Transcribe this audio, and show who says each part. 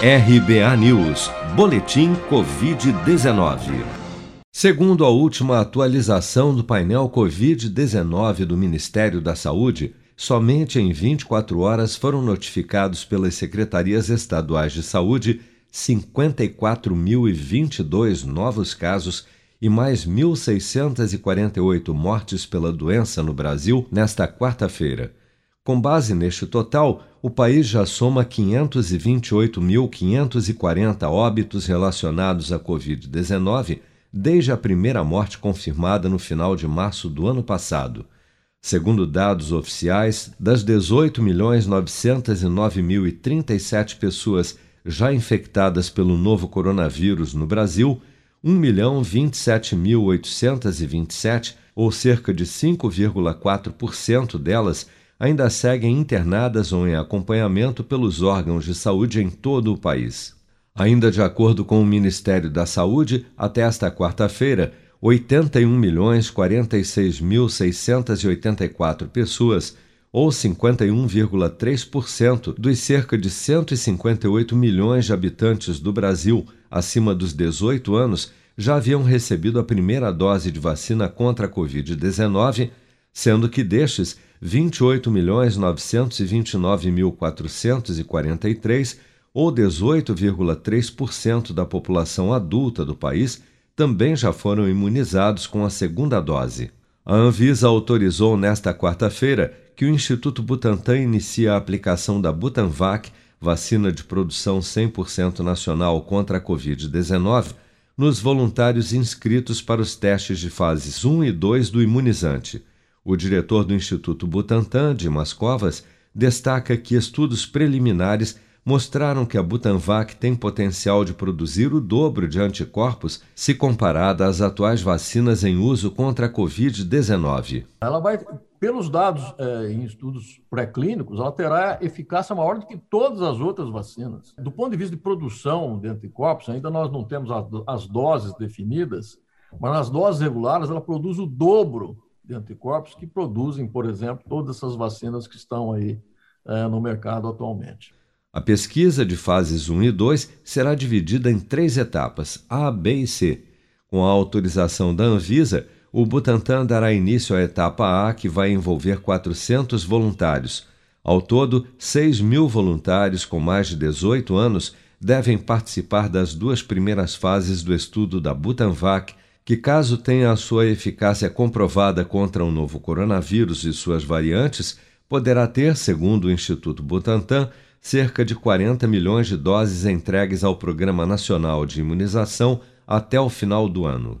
Speaker 1: RBA News, Boletim Covid-19. Segundo a última atualização do painel Covid-19 do Ministério da Saúde, somente em 24 horas foram notificados pelas secretarias estaduais de saúde 54.022 novos casos e mais 1.648 mortes pela doença no Brasil nesta quarta-feira. Com base neste total, o país já soma 528.540 óbitos relacionados à Covid-19 desde a primeira morte confirmada no final de março do ano passado. Segundo dados oficiais, das 18.909.037 pessoas já infectadas pelo novo coronavírus no Brasil, 1.027.827, ou cerca de 5,4% delas, ainda seguem internadas ou em acompanhamento pelos órgãos de saúde em todo o país. Ainda de acordo com o Ministério da Saúde, até esta quarta-feira, 81.046.684 pessoas, ou 51,3% dos cerca de 158 milhões de habitantes do Brasil acima dos 18 anos, já haviam recebido a primeira dose de vacina contra a Covid-19, sendo que destes, 28.929.443, ou 18,3% da população adulta do país, também já foram imunizados com a segunda dose. A Anvisa autorizou nesta quarta-feira que o Instituto Butantan inicie a aplicação da Butanvac, vacina de produção 100% nacional contra a Covid-19, nos voluntários inscritos para os testes de fases 1 e 2 do imunizante. O diretor do Instituto Butantan, Dimas Covas, destaca que estudos preliminares mostraram que a Butanvac tem potencial de produzir o dobro de anticorpos se comparada às atuais vacinas em uso contra a Covid-19.
Speaker 2: Ela vai, pelos dados é, em estudos pré-clínicos, ela terá eficácia maior do que todas as outras vacinas. Do ponto de vista de produção de anticorpos, ainda nós não temos as doses definidas, mas nas doses regulares ela produz o dobro de anticorpos que produzem, por exemplo, todas essas vacinas que estão aí é, no mercado atualmente.
Speaker 1: A pesquisa de fases 1 e 2 será dividida em três etapas, A, B e C. Com a autorização da Anvisa, o Butantan dará início à etapa A, que vai envolver 400 voluntários. Ao todo, 6 mil voluntários com mais de 18 anos devem participar das duas primeiras fases do estudo da Butanvac, que, caso tenha a sua eficácia comprovada contra o novo coronavírus e suas variantes, poderá ter, segundo o Instituto Butantan, cerca de 40 milhões de doses entregues ao Programa Nacional de Imunização até o final do ano.